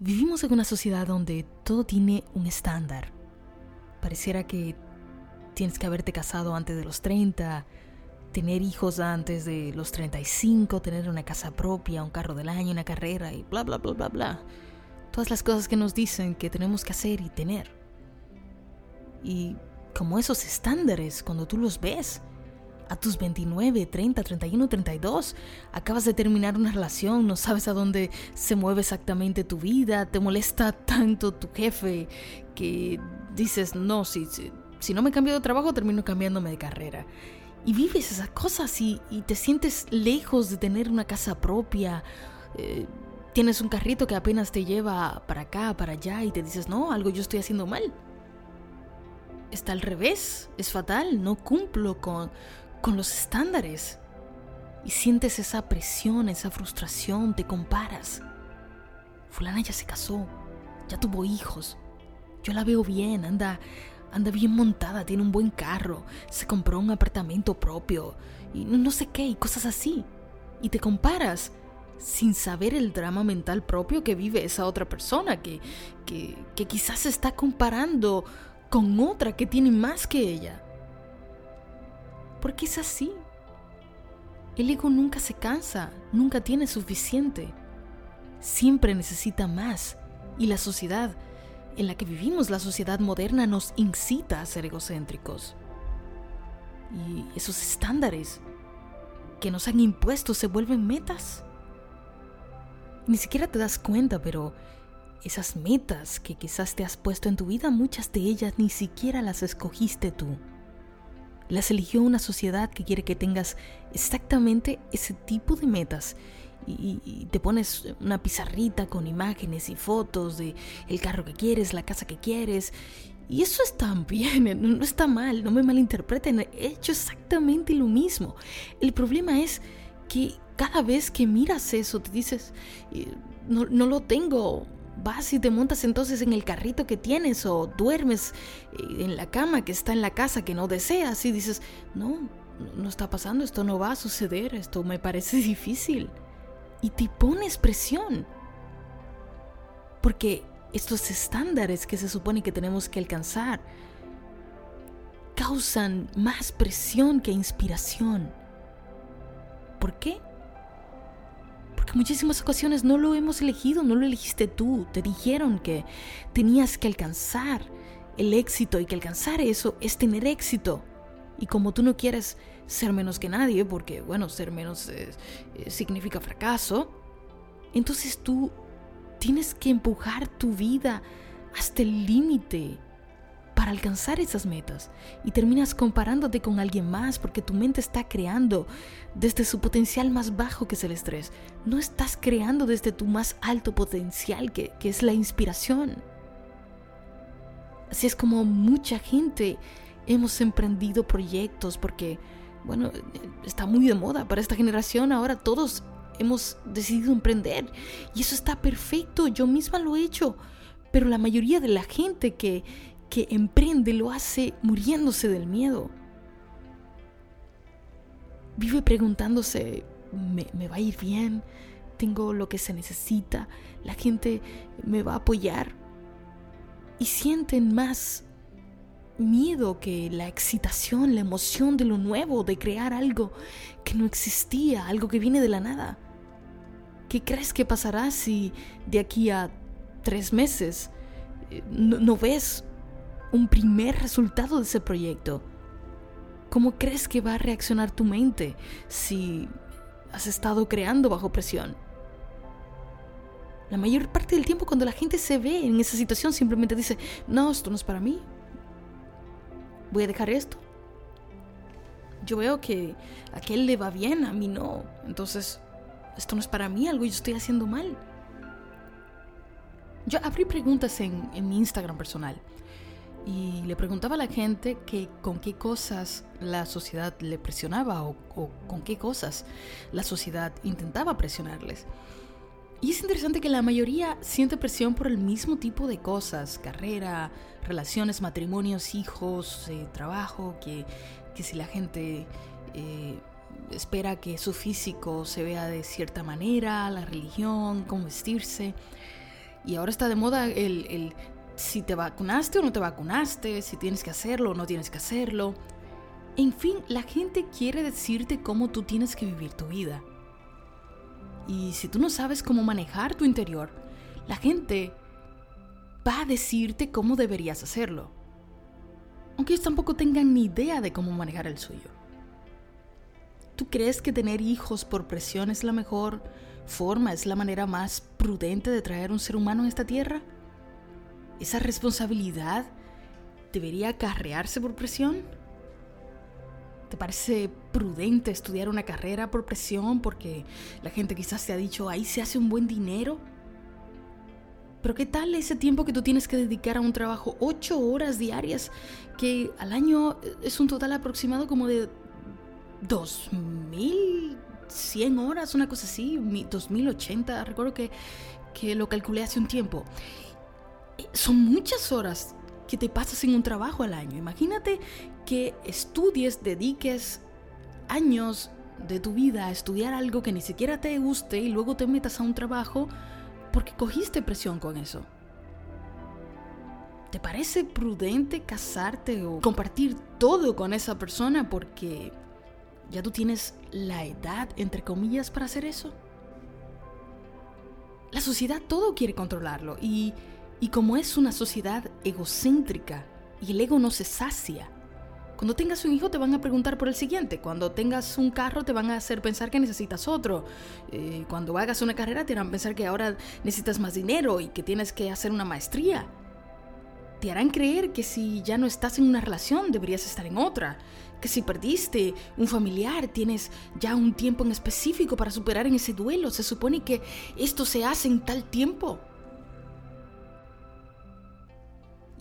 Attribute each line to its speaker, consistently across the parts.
Speaker 1: Vivimos en una sociedad donde todo tiene un estándar. Pareciera que tienes que haberte casado antes de los 30, tener hijos antes de los 35, tener una casa propia, un carro del año, una carrera y bla, bla, bla, bla, bla. Todas las cosas que nos dicen que tenemos que hacer y tener. Y como esos estándares, cuando tú los ves, a tus 29, 30, 31, 32, acabas de terminar una relación, no sabes a dónde se mueve exactamente tu vida, te molesta tanto tu jefe que dices, no, si, si, no me cambio de trabajo, termino cambiándome de carrera. Y vives esas cosas y, te sientes lejos de tener una casa propia. Eh, tienes un carrito que apenas te lleva para acá, para allá y te dices, no, algo yo estoy haciendo mal. Está al revés, es fatal, no cumplo con, con los estándares. Y sientes esa presión, esa frustración, te comparas. Fulana ya se casó, ya tuvo hijos. Yo la veo bien, anda, anda bien montada, tiene un buen carro, se compró un apartamento propio y no sé qué, y cosas así. Y te comparas sin saber el drama mental propio que vive esa otra persona, que, que, que quizás se está comparando con otra que tiene más que ella porque es así. El ego nunca se cansa, nunca tiene suficiente. Siempre necesita más. Y la sociedad en la que vivimos, la sociedad moderna, nos incita a ser egocéntricos. Y esos estándares que nos han impuesto se vuelven metas. Ni siquiera te das cuenta, pero esas metas que quizás te has puesto en tu vida, muchas de ellas ni siquiera las escogiste tú. Las eligió una sociedad que quiere que tengas exactamente ese tipo de metas. Y, te pones una pizarrita con imágenes y fotos de el carro que quieres, la casa que quieres. Y eso está bien, no, está mal, no me malinterpreten, he hecho exactamente lo mismo. El problema es que cada vez que miras eso te dices, eh, no, no lo tengo, vas y te montas entonces en el carrito que tienes o duermes eh, en la cama que está en la casa que no deseas y dices, no, no está pasando, esto no va a suceder, esto me parece difícil. Y te pones presión. Porque estos estándares que se supone que tenemos que alcanzar causan más presión que inspiración. ¿Por qué? Muchísimas ocasiones no lo hemos elegido, no lo elegiste tú. Te dijeron que tenías que alcanzar el éxito y que alcanzar eso es tener éxito. Y como tú no quieres ser menos que nadie, porque bueno, ser menos eh, significa fracaso, entonces tú tienes que empujar tu vida hasta el límite para alcanzar esas metas y terminas comparándote con alguien más porque tu mente está creando desde su potencial más bajo que es el estrés. No estás creando desde tu más alto potencial que, que es la inspiración. Así es como mucha gente hemos emprendido proyectos porque, bueno, está muy de moda para esta generación. Ahora todos hemos decidido emprender y eso está perfecto. Yo misma lo he hecho. Pero la mayoría de la gente que, que emprende lo hace muriéndose del miedo. Vive preguntándose, ¿me, va a ir bien? ¿Tengo lo que se necesita? ¿La gente me va a apoyar? Y sienten más miedo que la excitación, la emoción de lo nuevo, de crear algo que no existía, algo que viene de la nada. ¿Qué crees que pasará si de aquí a tres meses eh, no ves un primer resultado de ese proyecto. ¿Cómo crees que va a reaccionar tu mente si has estado creando bajo presión? La mayor parte del tiempo cuando la gente se ve en esa situación simplemente dice, no, esto no es para mí. Voy a dejar esto. Yo veo que a aquel le va bien, a mí no. Entonces, esto no es para mí, algo yo estoy haciendo mal. Yo abrí preguntas en, en mi Instagram personal y le preguntaba a la gente que con qué cosas la sociedad le presionaba o, con qué cosas la sociedad intentaba presionarles. Y es interesante que la mayoría siente presión por el mismo tipo de cosas, carrera, relaciones, matrimonios, hijos, eh, trabajo, que, que, si la gente eh, espera que su físico se vea de cierta manera, la religión, cómo vestirse. Y ahora está de moda el, el si te vacunaste o no te vacunaste, si tienes que hacerlo o no tienes que hacerlo. En fin, la gente quiere decirte cómo tú tienes que vivir tu vida. Y si tú no sabes cómo manejar tu interior, la gente va a decirte cómo deberías hacerlo. Aunque ellos tampoco tengan ni idea de cómo manejar el suyo. ¿Tú crees que tener hijos por presión es la mejor forma, es la manera más prudente de traer un ser humano a esta tierra? ¿Esa responsabilidad debería acarrearse por presión? ¿Te parece prudente estudiar una carrera por presión porque la gente quizás te ha dicho ahí se hace un buen dinero? Pero ¿qué tal ese tiempo que tú tienes que dedicar a un trabajo? Ocho horas diarias, que al año es un total aproximado como de 2.100 horas, una cosa así, 2.080, recuerdo que, que lo calculé hace un tiempo. Son muchas horas que te pasas en un trabajo al año. Imagínate que estudies, dediques años de tu vida a estudiar algo que ni siquiera te guste y luego te metas a un trabajo porque cogiste presión con eso. ¿Te parece prudente casarte o compartir todo con esa persona porque ya tú tienes la edad, entre comillas, para hacer eso? La sociedad todo quiere controlarlo y y como es una sociedad egocéntrica y el ego no se sacia, cuando tengas un hijo te van a preguntar por el siguiente, cuando tengas un carro te van a hacer pensar que necesitas otro, eh, cuando hagas una carrera te harán pensar que ahora necesitas más dinero y que tienes que hacer una maestría. Te harán creer que si ya no estás en una relación deberías estar en otra, que si perdiste un familiar tienes ya un tiempo en específico para superar en ese duelo, se supone que esto se hace en tal tiempo.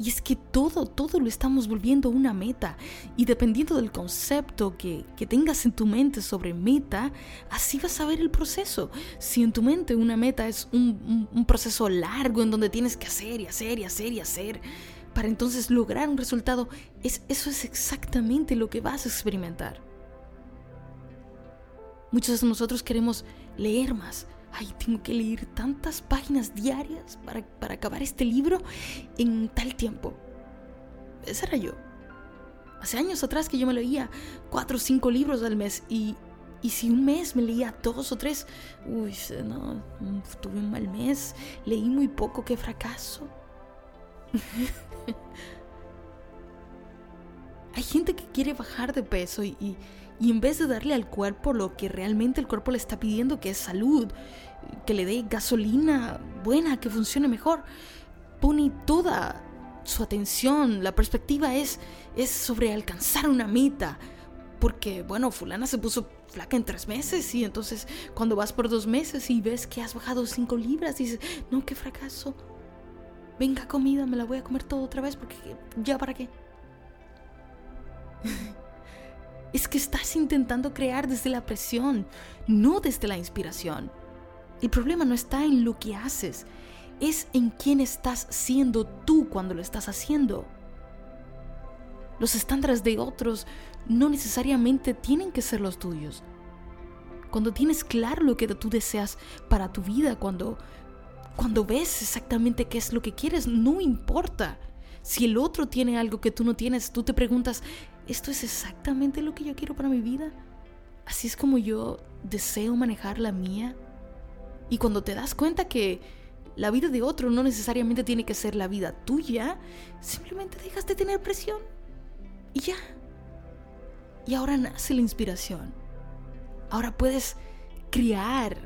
Speaker 1: Y es que todo, todo lo estamos volviendo una meta. Y dependiendo del concepto que, tengas en tu mente sobre meta, así vas a ver el proceso. Si en tu mente una meta es un, un proceso largo en donde tienes que hacer y hacer y hacer y hacer, para entonces lograr un resultado, es, eso es exactamente lo que vas a experimentar. Muchos de nosotros queremos leer más, ay, tengo que leer tantas páginas diarias para, acabar este libro en tal tiempo. Ese era yo. Hace años atrás que yo me leía cuatro o cinco libros al mes y, y si un mes me leía dos o tres, uy, no, tuve un mal mes, leí muy poco, qué fracaso. Hay gente que quiere bajar de peso y en vez de darle al cuerpo lo que realmente el cuerpo le está pidiendo, que es salud, que le dé gasolina buena, que funcione mejor, pone toda su atención, la perspectiva es, es sobre alcanzar una meta. Porque, bueno, fulana se puso flaca en tres meses y entonces cuando vas por dos meses y ves que has bajado cinco libras, dices, no, qué fracaso. Venga comida, me la voy a comer todo otra vez porque ya para qué. Es que estás intentando crear desde la presión, no desde la inspiración. El problema no está en lo que haces, es en quién estás siendo tú cuando lo estás haciendo. Los estándares de otros no necesariamente tienen que ser los tuyos. Cuando tienes claro lo que tú deseas para tu vida, cuando, cuando ves exactamente qué es lo que quieres, no importa. Si el otro tiene algo que tú no tienes, tú te preguntas, ¿esto es exactamente lo que yo quiero para mi vida? ¿Así es como yo deseo manejar la mía? Y cuando te das cuenta que la vida de otro no necesariamente tiene que ser la vida tuya, simplemente dejas de tener presión. Y ya. Y ahora nace la inspiración. Ahora puedes crear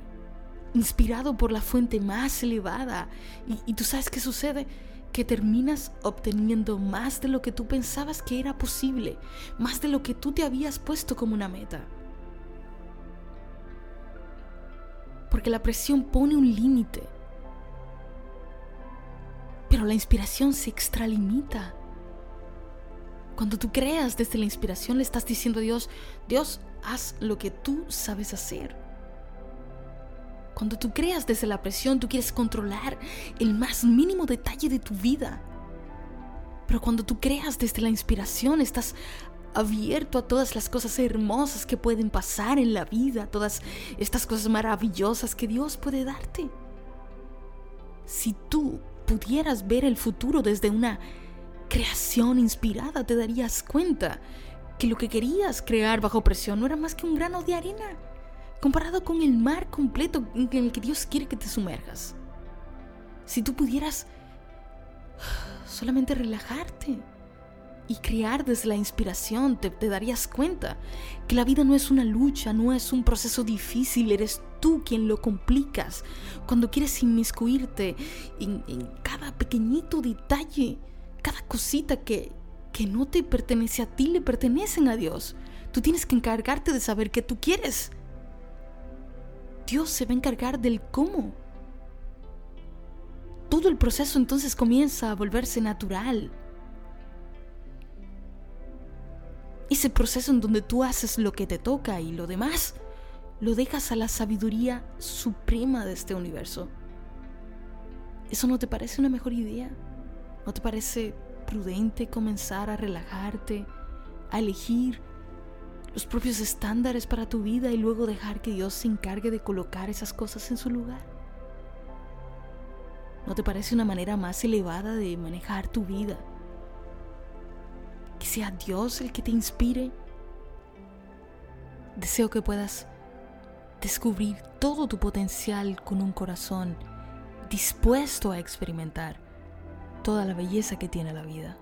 Speaker 1: inspirado por la fuente más elevada. Y, y tú sabes qué sucede que terminas obteniendo más de lo que tú pensabas que era posible, más de lo que tú te habías puesto como una meta. Porque la presión pone un límite, pero la inspiración se extralimita. Cuando tú creas desde la inspiración le estás diciendo a Dios, Dios, haz lo que tú sabes hacer. Cuando tú creas desde la presión, tú quieres controlar el más mínimo detalle de tu vida. Pero cuando tú creas desde la inspiración, estás abierto a todas las cosas hermosas que pueden pasar en la vida, todas estas cosas maravillosas que Dios puede darte. Si tú pudieras ver el futuro desde una creación inspirada, te darías cuenta que lo que querías crear bajo presión no era más que un grano de arena comparado con el mar completo en el que Dios quiere que te sumerjas. Si tú pudieras solamente relajarte y crear desde la inspiración, te, darías cuenta que la vida no es una lucha, no es un proceso difícil, eres tú quien lo complicas cuando quieres inmiscuirte en, en cada pequeñito detalle, cada cosita que, que no te pertenece a ti, le pertenecen a Dios. Tú tienes que encargarte de saber qué tú quieres. Dios se va a encargar del cómo. Todo el proceso entonces comienza a volverse natural. Ese proceso en donde tú haces lo que te toca y lo demás lo dejas a la sabiduría suprema de este universo. ¿Eso no te parece una mejor idea? ¿No te parece prudente comenzar a relajarte, a elegir los propios estándares para tu vida y luego dejar que Dios se encargue de colocar esas cosas en su lugar? ¿No te parece una manera más elevada de manejar tu vida? que sea Dios el que te inspire. Deseo que puedas descubrir todo tu potencial con un corazón dispuesto a experimentar toda la belleza que tiene la vida.